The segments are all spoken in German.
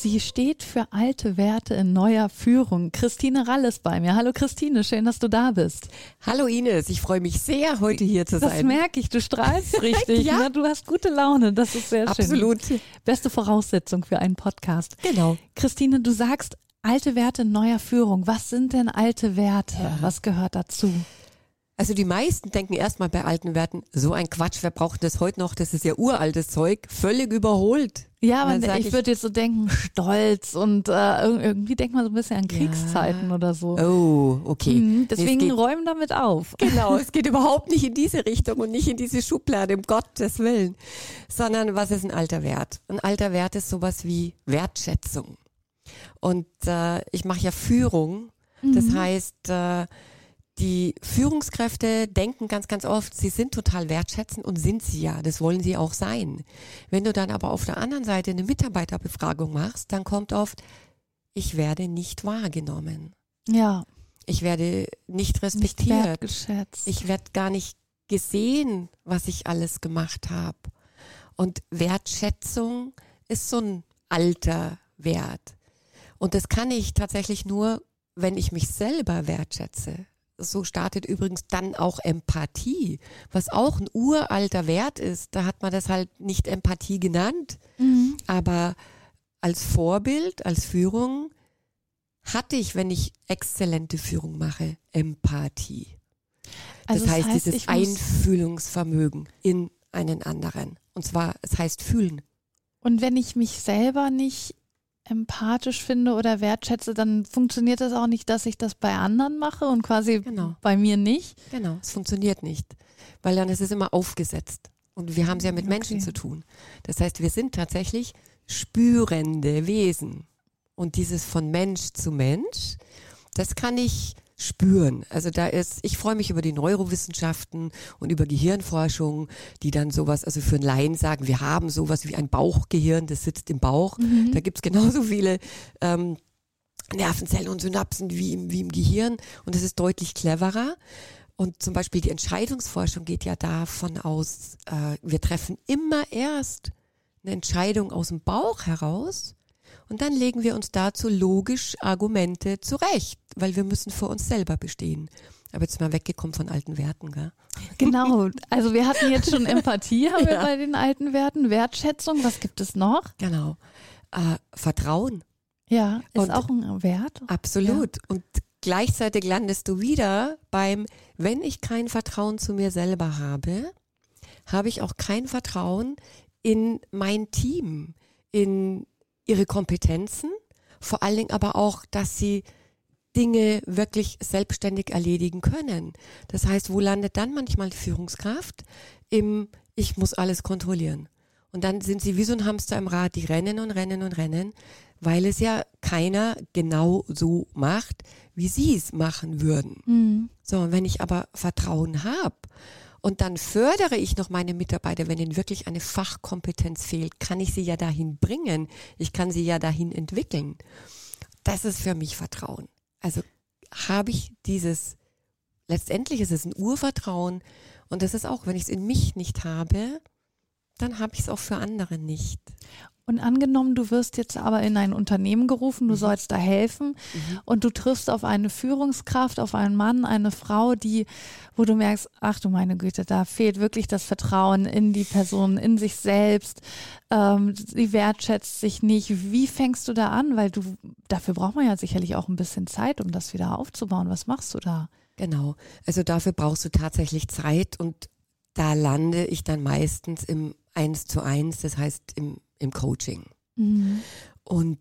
Sie steht für alte Werte in neuer Führung. Christine Rall ist bei mir. Hallo Christine, schön, dass du da bist. Hallo Ines, ich freue mich sehr, heute hier zu das sein. Das merke ich, du strahlst richtig. ja? Ne? Du hast gute Laune, das ist sehr schön. Absolut. Beste Voraussetzung für einen Podcast. Genau. Christine, du sagst alte Werte in neuer Führung. Was sind denn alte Werte? Ja. Was gehört dazu? Also die meisten denken erstmal bei alten Werten, so ein Quatsch, wer braucht das heute noch? Das ist ja uraltes Zeug, völlig überholt. Ja, aber ich, ich würde jetzt so denken, Stolz und äh, irgendwie denkt man so ein bisschen an Kriegszeiten ja. oder so. Oh, okay. Mhm, deswegen geht, räumen damit auf. Genau, es geht überhaupt nicht in diese Richtung und nicht in diese Schublade, um Gottes Willen. Sondern was ist ein alter Wert? Ein alter Wert ist sowas wie Wertschätzung. Und äh, ich mache ja Führung. Das mhm. heißt, äh, die Führungskräfte denken ganz, ganz oft, sie sind total wertschätzend und sind sie ja. Das wollen sie auch sein. Wenn du dann aber auf der anderen Seite eine Mitarbeiterbefragung machst, dann kommt oft, ich werde nicht wahrgenommen. Ja. Ich werde nicht respektiert. Nicht ich werde gar nicht gesehen, was ich alles gemacht habe. Und Wertschätzung ist so ein alter Wert. Und das kann ich tatsächlich nur, wenn ich mich selber wertschätze so startet übrigens dann auch Empathie, was auch ein uralter Wert ist. Da hat man das halt nicht Empathie genannt, mhm. aber als Vorbild, als Führung hatte ich, wenn ich exzellente Führung mache, Empathie. Also das, heißt, heißt dieses Einfühlungsvermögen in einen anderen. Und zwar, es heißt fühlen. Und wenn ich mich selber nicht empathisch finde oder wertschätze, dann funktioniert das auch nicht, dass ich das bei anderen mache und quasi genau. bei mir nicht. Genau, es funktioniert nicht, weil dann ist es immer aufgesetzt. Und wir haben es ja mit okay. Menschen zu tun. Das heißt, wir sind tatsächlich spürende Wesen. Und dieses von Mensch zu Mensch, das kann ich spüren. Also da ist, ich freue mich über die Neurowissenschaften und über Gehirnforschung, die dann sowas, also für einen Laien sagen, wir haben sowas wie ein Bauchgehirn, das sitzt im Bauch. Mhm. Da gibt's genauso viele ähm, Nervenzellen und Synapsen wie im, wie im Gehirn und es ist deutlich cleverer. Und zum Beispiel die Entscheidungsforschung geht ja davon aus, äh, wir treffen immer erst eine Entscheidung aus dem Bauch heraus und dann legen wir uns dazu logisch Argumente zurecht, weil wir müssen vor uns selber bestehen. Aber jetzt mal weggekommen von alten Werten, gell? Genau. Also wir hatten jetzt schon Empathie, haben ja. wir bei den alten Werten, Wertschätzung. Was gibt es noch? Genau. Äh, Vertrauen. Ja, ist Und auch ein Wert. Absolut. Ja. Und gleichzeitig landest du wieder beim, wenn ich kein Vertrauen zu mir selber habe, habe ich auch kein Vertrauen in mein Team, in ihre Kompetenzen, vor allen Dingen aber auch, dass sie Dinge wirklich selbstständig erledigen können. Das heißt, wo landet dann manchmal die Führungskraft? Im Ich muss alles kontrollieren. Und dann sind sie wie so ein Hamster im Rad, die rennen und rennen und rennen, weil es ja keiner genau so macht, wie sie es machen würden. Mhm. So, und wenn ich aber Vertrauen habe und dann fördere ich noch meine Mitarbeiter, wenn ihnen wirklich eine Fachkompetenz fehlt, kann ich sie ja dahin bringen. Ich kann sie ja dahin entwickeln. Das ist für mich Vertrauen. Also habe ich dieses, letztendlich ist es ein Urvertrauen und das ist auch, wenn ich es in mich nicht habe, dann habe ich es auch für andere nicht. Und angenommen, du wirst jetzt aber in ein Unternehmen gerufen, du mhm. sollst da helfen mhm. und du triffst auf eine Führungskraft, auf einen Mann, eine Frau, die, wo du merkst, ach du meine Güte, da fehlt wirklich das Vertrauen in die Person, in sich selbst, ähm, sie wertschätzt sich nicht. Wie fängst du da an? Weil du, dafür braucht man ja sicherlich auch ein bisschen Zeit, um das wieder aufzubauen. Was machst du da? Genau. Also dafür brauchst du tatsächlich Zeit und da lande ich dann meistens im Eins zu eins, das heißt im im Coaching. Mhm. Und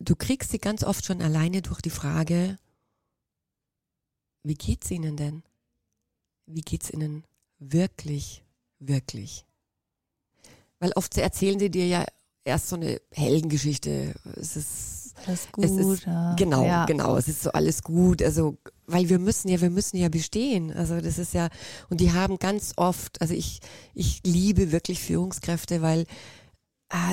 du kriegst sie ganz oft schon alleine durch die Frage, wie geht's ihnen denn? Wie geht's ihnen wirklich, wirklich? Weil oft erzählen sie dir ja erst so eine Heldengeschichte. Es ist Alles gut. Ist, genau, ja. genau. Es ist so alles gut. Also, weil wir müssen ja, wir müssen ja bestehen. Also das ist ja, und die haben ganz oft, also ich, ich liebe wirklich Führungskräfte, weil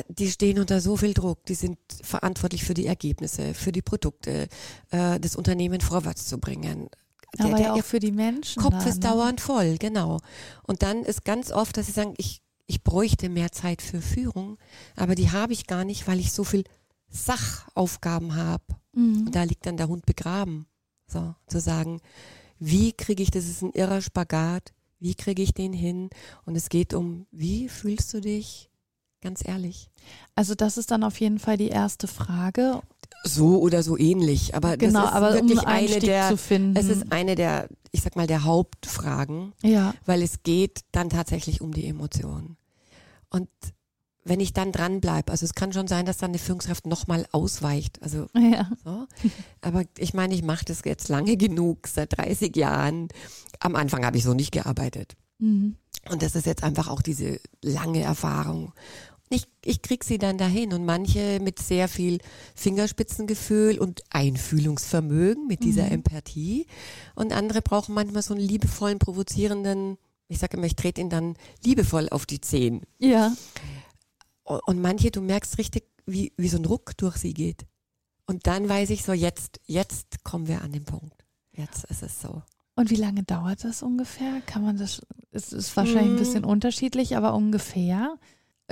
die stehen unter so viel Druck. Die sind verantwortlich für die Ergebnisse, für die Produkte, äh, das Unternehmen vorwärts zu bringen. Der- Aber der- ja auch für die Menschen. Kopf da, ist ne? dauernd voll, genau. Und dann ist ganz oft, dass sie sagen, ich, ich bräuchte mehr Zeit für Führung, aber die habe ich gar nicht, weil ich so viel Sachaufgaben habe. Mhm. Und da liegt dann der Hund begraben. So, zu sagen, wie kriege ich, das ist ein irrer Spagat, wie kriege ich den hin? Und es geht um, wie fühlst du dich? Ganz ehrlich. Also das ist dann auf jeden Fall die erste Frage. So oder so ähnlich, aber genau, das ist aber um wirklich einen eine der, zu finden. es ist eine der, ich sag mal, der Hauptfragen. ja, weil es geht dann tatsächlich um die Emotionen. Und wenn ich dann dran bleibe, also es kann schon sein, dass dann eine Führungskraft nochmal ausweicht. Also ja. so. Aber ich meine, ich mache das jetzt lange genug, seit 30 Jahren. Am Anfang habe ich so nicht gearbeitet. Mhm. Und das ist jetzt einfach auch diese lange Erfahrung. Ich, ich krieg sie dann dahin und manche mit sehr viel Fingerspitzengefühl und Einfühlungsvermögen mit dieser Mhm. Empathie und andere brauchen manchmal so einen liebevollen, provozierenden, ich sage immer, ich trete ihn dann liebevoll auf die Zehen. Ja. Und manche, du merkst richtig, wie, wie so ein Ruck durch sie geht. Und dann weiß ich so, jetzt, jetzt kommen wir an den Punkt. Jetzt ist es so. Und wie lange dauert das ungefähr? Kann man das, es ist wahrscheinlich ein Mm. bisschen unterschiedlich, aber ungefähr?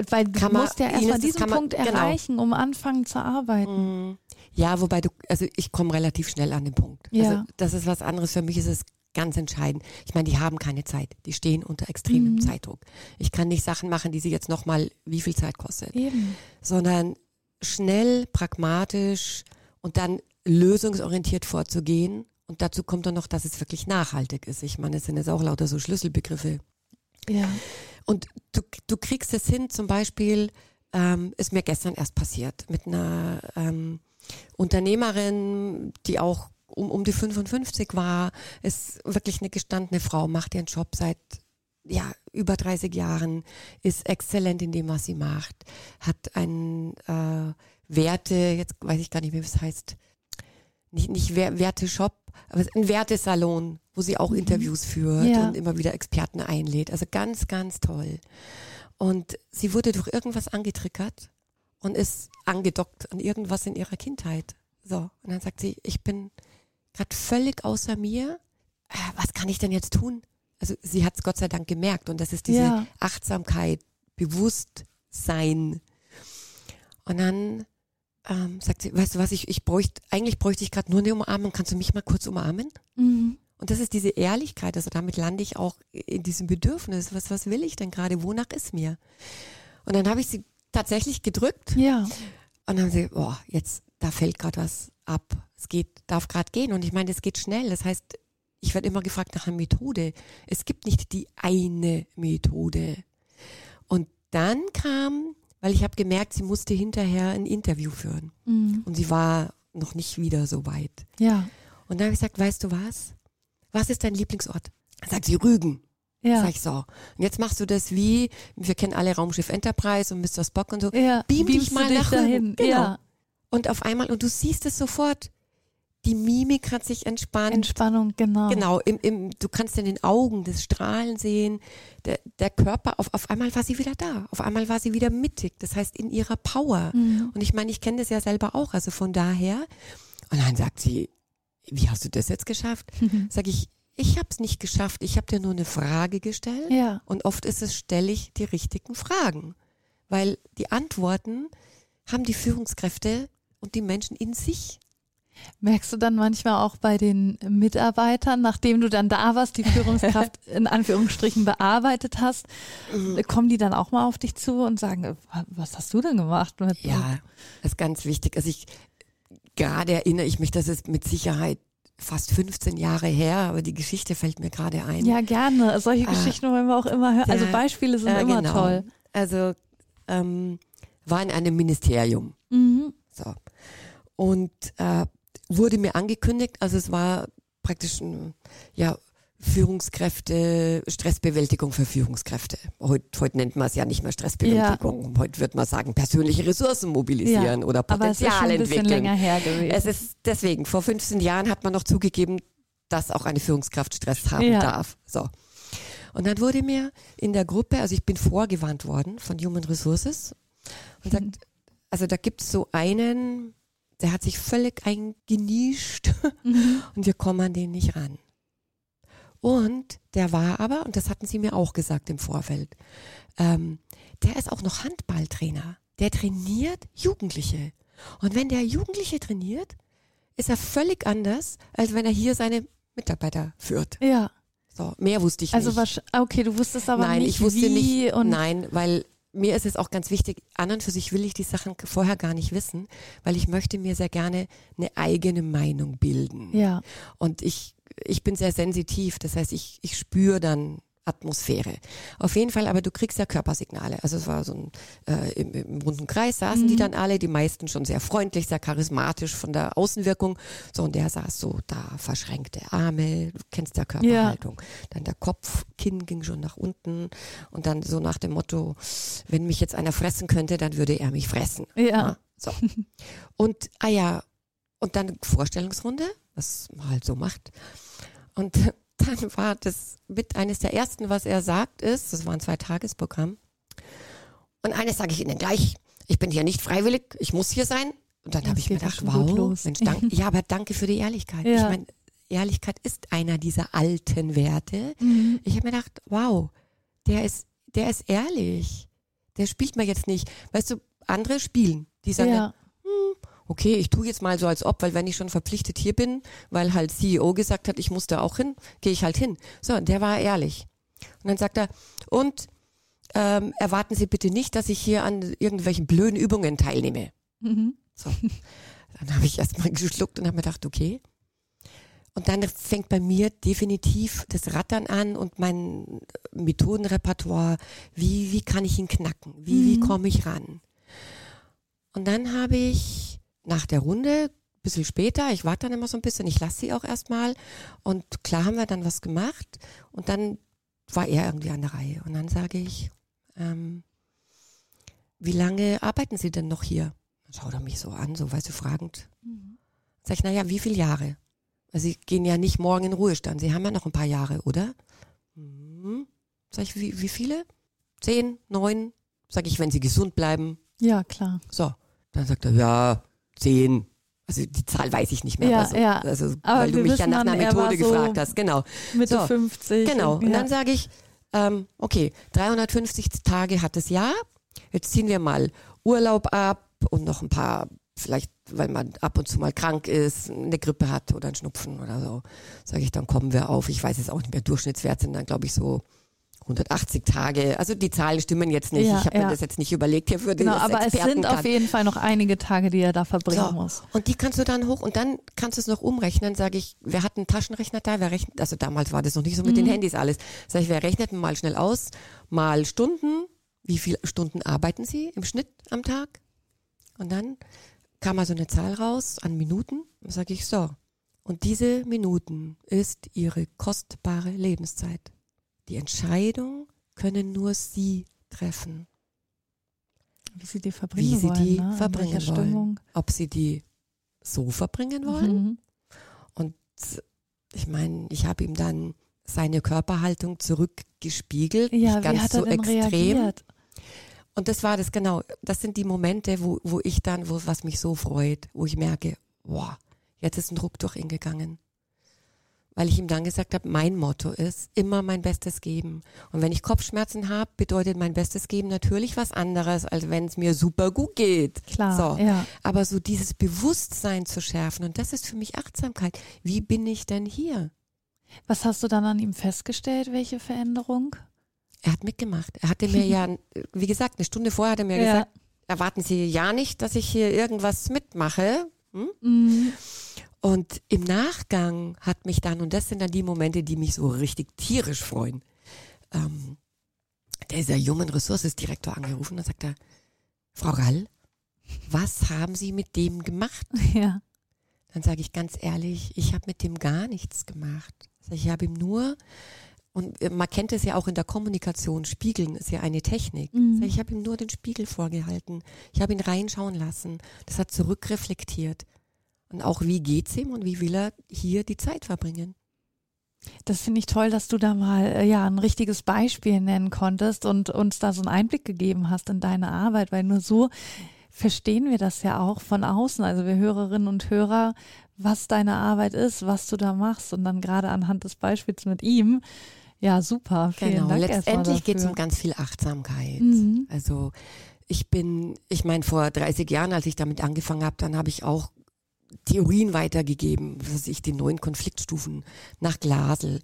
Weil du Kann man- musst ja Ines, erstmal diesen man- Punkt genau. erreichen, um anfangen zu arbeiten. Mm, Ja, wobei du, also ich komme relativ schnell an den Punkt. Ja. Also das ist was anderes. Für mich ist es ganz entscheidend. Ich meine, die haben keine Zeit. Die stehen unter extremem Mhm. Zeitdruck. Ich kann nicht Sachen machen, die sie jetzt nochmal wie viel Zeit kostet, Eben. sondern schnell, pragmatisch und dann lösungsorientiert vorzugehen. Und dazu kommt dann noch, dass es wirklich nachhaltig ist. Ich meine, es sind jetzt auch lauter so Schlüsselbegriffe. Ja. Und du, du kriegst es hin, zum Beispiel, ähm, ist mir gestern erst passiert, mit einer ähm, Unternehmerin, die auch um, um die 55 war, ist wirklich eine gestandene Frau, macht ihren Job seit ja, über 30 Jahren, ist exzellent in dem, was sie macht, hat ein äh, Werte, jetzt weiß ich gar nicht mehr, wie es heißt, nicht, nicht Wer- Werte-Shop, aber ein Wertesalon, wo sie auch Mhm. Interviews führt Ja. und immer wieder Experten einlädt. Also ganz, ganz toll. Und sie wurde durch irgendwas angetriggert und ist angedockt an irgendwas in ihrer Kindheit. So, und dann sagt sie, ich bin gerade völlig außer mir. Äh, was kann ich denn jetzt tun? Also sie hat es Gott sei Dank gemerkt und das ist diese Ja. Achtsamkeit, Bewusstsein. Und dann ähm, sagt sie, weißt du was, ich, ich bräuchte, eigentlich bräuchte ich gerade nur eine Umarmung. Kannst du mich mal kurz umarmen? Mhm. Und das ist diese Ehrlichkeit, also damit lande ich auch in diesem Bedürfnis. Was, was will ich denn gerade? Wonach ist mir? Und dann habe ich sie tatsächlich gedrückt Ja. und dann haben sie, boah, jetzt, da fällt gerade was ab. Es geht, darf gerade gehen. Und ich meine, es geht schnell. Das heißt, ich werde immer gefragt nach einer Methode. Es gibt nicht die eine Methode. Und dann kam, weil ich habe gemerkt, sie musste hinterher ein Interview führen. Mhm. Und sie war noch nicht wieder so weit. Ja. Und dann habe ich gesagt, weißt du was? Was ist dein Lieblingsort? Sagt sie Rügen. Ja. Sag ich so. Und jetzt machst du das wie, wir kennen alle Raumschiff Enterprise und Mr. Spock und so. ja. Beam dich Beamst mal dich nach dahin. Rügen. Genau. Ja. Und auf einmal, und du siehst es sofort, die Mimik hat sich entspannt. Entspannung, genau. Genau, im, im, du kannst in den Augen das Strahlen sehen. Der, der Körper, auf, auf einmal war sie wieder da. Auf einmal war sie wieder mittig. Das heißt, in ihrer Power. Mhm. Und ich meine, ich kenne das ja selber auch. Also von daher. Und dann sagt sie, wie hast du das jetzt geschafft? Sag ich, ich habe es nicht geschafft. Ich habe dir nur eine Frage gestellt. Ja. Und oft ist es, stelle ich die richtigen Fragen. Weil die Antworten haben die Führungskräfte und die Menschen in sich. Merkst du dann manchmal auch bei den Mitarbeitern, nachdem du dann da warst, die Führungskraft in Anführungsstrichen bearbeitet hast, Mhm. kommen die dann auch mal auf dich zu und sagen, äh, was hast du denn gemacht? Mit, Ja, das ist ganz wichtig. Also ich, gerade erinnere ich mich, das ist mit Sicherheit fast 15 Jahre her, aber die Geschichte fällt mir gerade ein. Ja, gerne. Solche Ah. Geschichten wollen wir auch immer hören. Also Beispiele sind Ja, immer genau. toll. Also ähm, war in einem Ministerium. Mhm. So. Und äh, wurde mir angekündigt, also es war praktisch ein ja, Führungskräfte, Stressbewältigung für Führungskräfte. Heute, heute nennt man es ja nicht mehr Stressbewältigung. Heute wird man sagen, persönliche Ressourcen mobilisieren Ja, oder Aber es ist Potenzial ein entwickeln. länger her gewesen. Es ist deswegen, vor 15 Jahren hat man noch zugegeben, dass auch eine Führungskraft Stress haben Ja. darf. So. Und dann wurde mir in der Gruppe, also ich bin vorgewarnt worden von Human Resources und sagt, also da gibt es so einen, der hat sich völlig eingenischt Mhm. und wir kommen an den nicht ran. Und der war aber, und das hatten sie mir auch gesagt im Vorfeld, ähm, der ist auch noch Handballtrainer. Der trainiert Jugendliche. Und wenn der Jugendliche trainiert, ist er völlig anders, als wenn er hier seine Mitarbeiter führt. ja, So, mehr wusste ich also nicht. wahrsch- okay, du wusstest aber Nein, nicht, ich wusste wie nicht. und nein, weil mir ist es auch ganz wichtig, an und für sich will ich die Sachen vorher gar nicht wissen, weil ich möchte mir sehr gerne eine eigene Meinung bilden. ja, Und ich, ich bin sehr sensitiv, das heißt, ich, ich spüre dann Atmosphäre. Auf jeden Fall, aber du kriegst ja Körpersignale. Also es war so ein, äh, im, im runden Kreis saßen die dann alle, die meisten schon sehr freundlich, sehr charismatisch von der Außenwirkung. So, und der saß so da, verschränkte Arme, du kennst ja Körperhaltung. Dann der Kopf, Kinn ging schon nach unten und dann so nach dem Motto, wenn mich jetzt einer fressen könnte, dann würde er mich fressen. ja, So. Und, ah ja, und dann Vorstellungsrunde, was man halt so macht. Und dann war das mit eines der ersten, was er sagt, ist, das war ein Zwei-Tages-Programm. Und eines sage ich Ihnen gleich, ich bin hier nicht freiwillig, ich muss hier sein. Und dann habe ich mir gedacht, wow. Mensch, danke, ja, aber danke für die Ehrlichkeit. Ja. Ich meine, Ehrlichkeit ist einer dieser alten Werte. Mhm. Ich habe mir gedacht, wow, der ist, der ist ehrlich. Der spielt mir jetzt nicht. Weißt du, andere spielen. Die sagen, ja, okay, ich tue jetzt mal so als ob, weil wenn ich schon verpflichtet hier bin, weil halt CEO gesagt hat, ich muss da auch hin, gehe ich halt hin. So, der war ehrlich. Und dann sagt er, und ähm, erwarten Sie bitte nicht, dass ich hier an irgendwelchen blöden Übungen teilnehme. mhm. So. Dann habe ich erstmal geschluckt und habe mir gedacht, okay. Und dann fängt bei mir definitiv das Rattern an und mein Methodenrepertoire. Wie, wie kann ich ihn knacken? Wie, wie Mhm. komme ich ran? Und dann habe ich nach der Runde, ein bisschen später, ich warte dann immer so ein bisschen, ich lasse sie auch erstmal. Und klar haben wir dann was gemacht. Und dann war er irgendwie an der Reihe. Und dann sage ich, ähm, wie lange arbeiten Sie denn noch hier? Dann schaut er mich so an, so weißt du, fragend. Sag ich, naja, wie viele Jahre? Also Sie gehen ja nicht morgen in Ruhestand. Sie haben ja noch ein paar Jahre, oder? Hm. Sag ich, wie, wie viele? Zehn, neun? Sag ich, wenn Sie gesund bleiben. ja, klar. So. Dann sagt er, ja, zehn. Also die Zahl weiß ich nicht mehr. Ja, so, ja. Also, Aber weil du mich ja nach einer er Methode so gefragt hast. Genau. Mitte So, 50. Genau. Und ja. dann sage ich, ähm, okay, 350 Tage hat das Jahr. Jetzt ziehen wir mal Urlaub ab und noch ein paar, vielleicht, weil man ab und zu mal krank ist, eine Grippe hat oder einen Schnupfen oder so. Sage ich, dann kommen wir auf, ich weiß es auch nicht mehr, Durchschnittswert sind dann, glaube ich, so 180 Tage. Also die Zahlen stimmen jetzt nicht. Ja, ich habe ja. mir das jetzt nicht überlegt hier für Genau, das aber es sind auf jeden Fall noch einige Tage, die er da verbringen So. muss. Und die kannst du dann hoch und dann kannst du es noch umrechnen, sage ich, wir hatten einen Taschenrechner da, wer rechnet, also damals war das noch nicht so mit den Handys alles. Sag ich, wer rechnet mal schnell aus, mal Stunden, wie viele Stunden arbeiten Sie im Schnitt am Tag? Und dann kam mal so eine Zahl raus an Minuten, dann sage ich so. Und diese Minuten ist Ihre kostbare Lebenszeit. Die Entscheidung können nur Sie treffen. Wie sie die verbringen Wie sie wollen. die ne? In verbringen wollen. Stimmung. Ob Sie die so verbringen wollen Mhm. Und ich meine, ich habe ihm dann seine Körperhaltung zurückgespiegelt. Ja, nicht ganz so extrem. reagiert? Und das war das genau. Das sind die Momente, wo, wo ich dann, wo was mich so freut, wo ich merke, wow, jetzt ist ein Druck durch ihn gegangen. Weil ich ihm dann gesagt habe, mein Motto ist, immer mein Bestes geben. Und wenn ich Kopfschmerzen habe, bedeutet mein Bestes geben natürlich was anderes, als wenn es mir super gut geht. Klar, So. ja. Aber so dieses Bewusstsein zu schärfen, und das ist für mich Achtsamkeit. Wie bin ich denn hier? Was hast du dann an ihm festgestellt? Welche Veränderung? Er hat mitgemacht. Er hatte mir ja, wie gesagt, eine Stunde vorher hat er mir Ja. gesagt, erwarten Sie ja nicht, dass ich hier irgendwas mitmache. Hm? Mhm. Und im Nachgang hat mich dann, und das sind dann die Momente, die mich so richtig tierisch freuen, ähm, der ist ja Human Resources Direktor angerufen und sagt er, Frau Rall, was haben Sie mit dem gemacht? Ja. Dann sage ich ganz ehrlich, ich habe mit dem gar nichts gemacht. Ich, ich habe ihm nur, und äh, man kennt es ja auch in der Kommunikation, Spiegeln ist ja eine Technik. Mhm. Ich habe ihm nur den Spiegel vorgehalten. Ich habe ihn reinschauen lassen. Das hat zurückreflektiert. Und auch wie geht's ihm und wie will er hier die Zeit verbringen? Das finde ich toll, dass du da mal äh, ja ein richtiges Beispiel nennen konntest und uns da so einen Einblick gegeben hast in deine Arbeit, weil nur so verstehen wir das ja auch von außen, also wir Hörerinnen und Hörer, was deine Arbeit ist, was du da machst und dann gerade anhand des Beispiels mit ihm. Ja, super. Vielen genau, Dank letztendlich geht es um ganz viel Achtsamkeit. Mhm. Also ich bin, ich meine, vor 30 Jahren, als ich damit angefangen habe, dann habe ich auch Theorien weitergegeben, was ich, die neuen Konfliktstufen nach Glasel.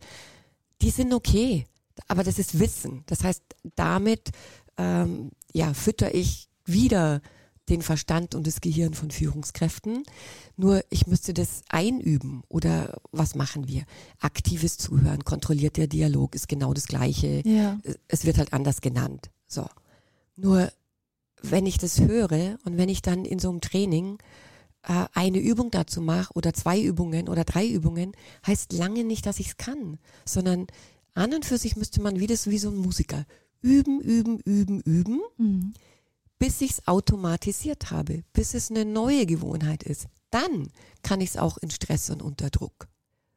Die sind okay, aber das ist Wissen. Das heißt, damit ähm, ja, fütter ich wieder den Verstand und das Gehirn von Führungskräften. Nur ich müsste das einüben oder was machen wir? Aktives Zuhören, kontrollierter Dialog ist genau das Gleiche. Ja. Es wird halt anders genannt. So. Nur wenn ich das höre und wenn ich dann in so einem Training äh, eine Übung dazu mache oder zwei Übungen oder drei Übungen, heißt lange nicht, dass ich es kann, sondern an und für sich müsste man wie das wie so ein Musiker üben, üben, üben, üben, Mhm. Bis ich es automatisiert habe, bis es eine neue Gewohnheit ist. Dann kann ich es auch in Stress und unter Druck.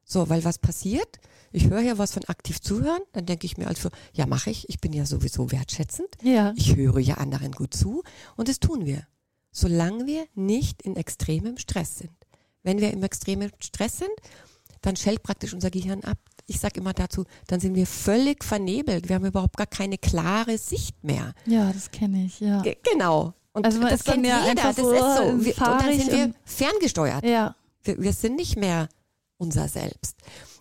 So, weil was passiert? Ich höre ja was von aktiv zuhören, dann denke ich mir also, ja mache ich, ich bin ja sowieso wertschätzend, Ja. ich höre ja anderen gut zu und das tun wir, solange wir nicht in extremem Stress sind. Wenn wir im extremen Stress sind, dann schellt praktisch unser Gehirn ab. Ich sage immer dazu, dann sind wir völlig vernebelt. Wir haben überhaupt gar keine klare Sicht mehr. Ja, das kenne ich, ja. Ge- Genau. Und Also das kennt ja jeder, einfach das so ist so. Wir, und dann sind wir ferngesteuert. Ja. Wir, wir sind nicht mehr unser Selbst.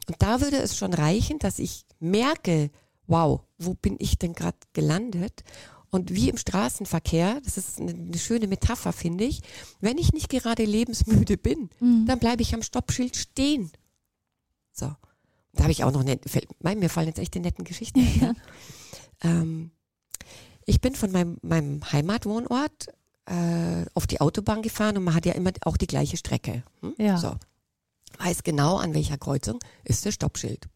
Und da würde es schon reichen, dass ich merke, wow, wo bin ich denn gerade gelandet? Und wie im Straßenverkehr, das ist eine, eine schöne Metapher, finde ich, wenn ich nicht gerade lebensmüde bin, Mhm. dann bleibe ich am Stoppschild stehen. So. Da habe ich auch noch eine, mein, mir fallen jetzt echt die netten Geschichten ein. Ja. Ähm, ich bin von meinem, meinem Heimatwohnort äh, auf die Autobahn gefahren und man hat ja immer auch die gleiche Strecke. Hm? Ja. So. Weiß genau, an welcher Kreuzung ist das Stoppschild.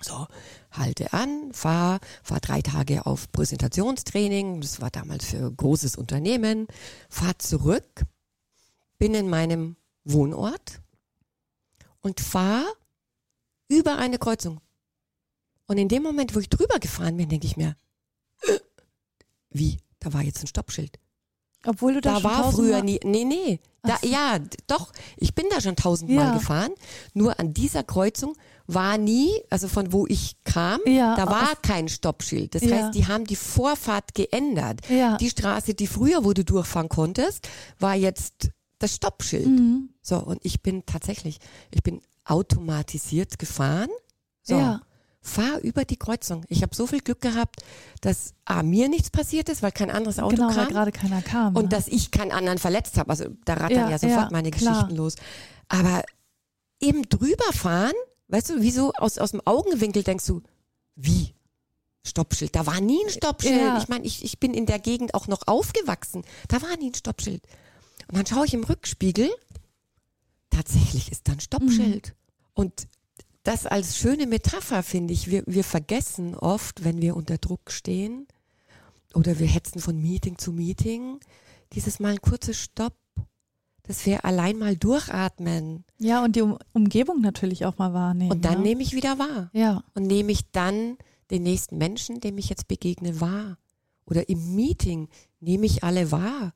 So, halte an, fahr, fahr drei Tage auf Präsentationstraining, das war damals für ein großes Unternehmen, fahr zurück, bin in meinem Wohnort und fahr über eine Kreuzung. Und in dem Moment, wo ich drüber gefahren bin, denke ich mir, wie, da war jetzt ein Stoppschild. Obwohl du da, Da schon war früher nie, nee, nee. Da, so. ja, doch, ich bin da schon tausendmal Ja. gefahren. Nur an dieser Kreuzung war nie, also von wo ich kam, Ja, da war kein Stoppschild. Das Ja. heißt, die haben die Vorfahrt geändert. Ja. Die Straße, die früher, wo du durchfahren konntest, war jetzt das Stoppschild. Mhm. So, und ich bin tatsächlich, ich bin automatisiert gefahren. So. Ja. Fahr über die Kreuzung. Ich habe so viel Glück gehabt, dass A, mir nichts passiert ist, weil kein anderes Auto Genau, weil kam. gerade keiner kam. Und ne? dass ich keinen anderen verletzt habe. Also da rattern Ja, ja, sofort ja, meine klar. Geschichten los. Aber eben drüber fahren, weißt du, wie so aus, aus dem Augenwinkel denkst du, wie? Stoppschild. Da war nie ein Stoppschild. Ja. Ich meine, ich, ich bin in der Gegend auch noch aufgewachsen. Da war nie ein Stoppschild. Und dann schaue ich im Rückspiegel, tatsächlich ist da ein Stoppschild. Mhm. Und das als schöne Metapher finde ich. Wir, wir vergessen oft, wenn wir unter Druck stehen oder wir hetzen von Meeting zu Meeting, dieses Mal ein kurzes Stopp, dass wir allein mal durchatmen ja, und die um Umgebung natürlich auch mal wahrnehmen. und dann ne? nehme ich wieder wahr Ja. und nehme ich dann den nächsten Menschen, dem ich jetzt begegne, wahr. Oder im Meeting nehme ich alle wahr.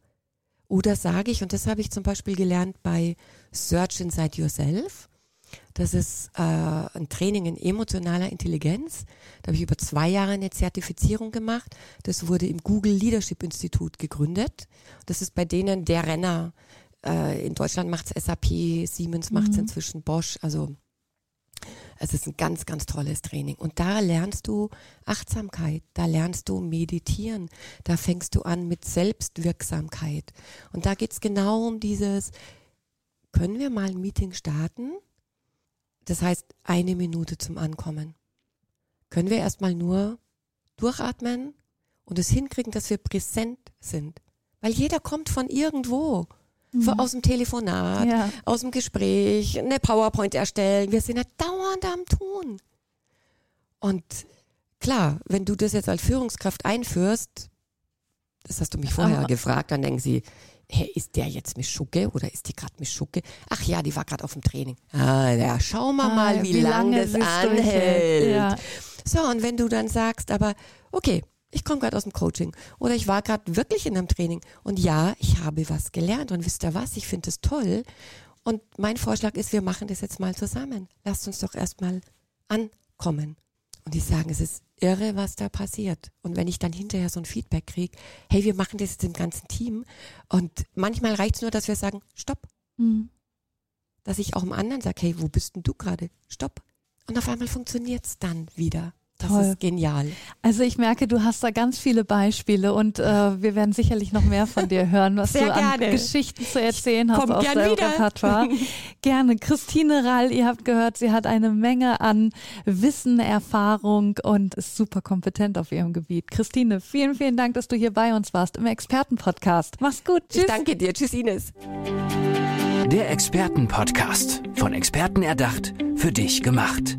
Oder sage ich, und das habe ich zum Beispiel gelernt bei Search Inside Yourself, das ist äh, ein Training in emotionaler Intelligenz. Da habe ich über zwei Jahre eine Zertifizierung gemacht. Das wurde im Google Leadership Institut gegründet. Das ist bei denen der Renner. Äh, in Deutschland macht es SAP, Siemens macht es Mhm. inzwischen Bosch. Also es ist ein ganz, ganz tolles Training. Und da lernst du Achtsamkeit, da lernst du Meditieren, da fängst du an mit Selbstwirksamkeit. Und da geht's genau um dieses, können wir mal ein Meeting starten? Das heißt, eine Minute zum Ankommen. Können wir erstmal nur durchatmen und es hinkriegen, dass wir präsent sind. Weil jeder kommt von irgendwo. Für, aus dem Telefonat, Ja. aus dem Gespräch, eine PowerPoint erstellen. Wir sind ja dauernd am Tun. Und klar, wenn du das jetzt als Führungskraft einführst, das hast du mich vorher Aber- gefragt, dann denken sie, hey, ist der jetzt mit Schucke oder ist die gerade mit Schucke? Ach ja, die war gerade auf dem Training. Ah, ja, schauen wir mal, Ah, wie, lange das sie es anhält. Ja. So, und wenn du dann sagst, aber okay, ich komme gerade aus dem Coaching oder ich war gerade wirklich in einem Training und ja, ich habe was gelernt und wisst ihr was, ich finde es toll. Und mein Vorschlag ist, wir machen das jetzt mal zusammen. Lasst uns doch erstmal ankommen. Und die sagen, es ist irre, was da passiert. Und wenn ich dann hinterher so ein Feedback kriege, hey, wir machen das jetzt im ganzen Team. Und manchmal reicht es nur, dass wir sagen, stopp. Mhm. Dass ich auch dem anderen sage, hey, wo bist denn du gerade? Stopp. Und auf einmal funktioniert es dann wieder. Das Toll. ist genial. Also ich merke, du hast da ganz viele Beispiele und äh, wir werden sicherlich noch mehr von dir hören, was Sehr du an gerne. Geschichten zu erzählen hast komm aus deinem wieder. Repertoire. Gerne. Christine Rall, ihr habt gehört, sie hat eine Menge an Wissen, Erfahrung und ist super kompetent auf ihrem Gebiet. Christine, vielen, vielen Dank, dass du hier bei uns warst im Expertenpodcast. Mach's gut. Tschüss. Ich danke dir. Tschüss, Ines. Der Expertenpodcast. Von Experten erdacht, für dich gemacht.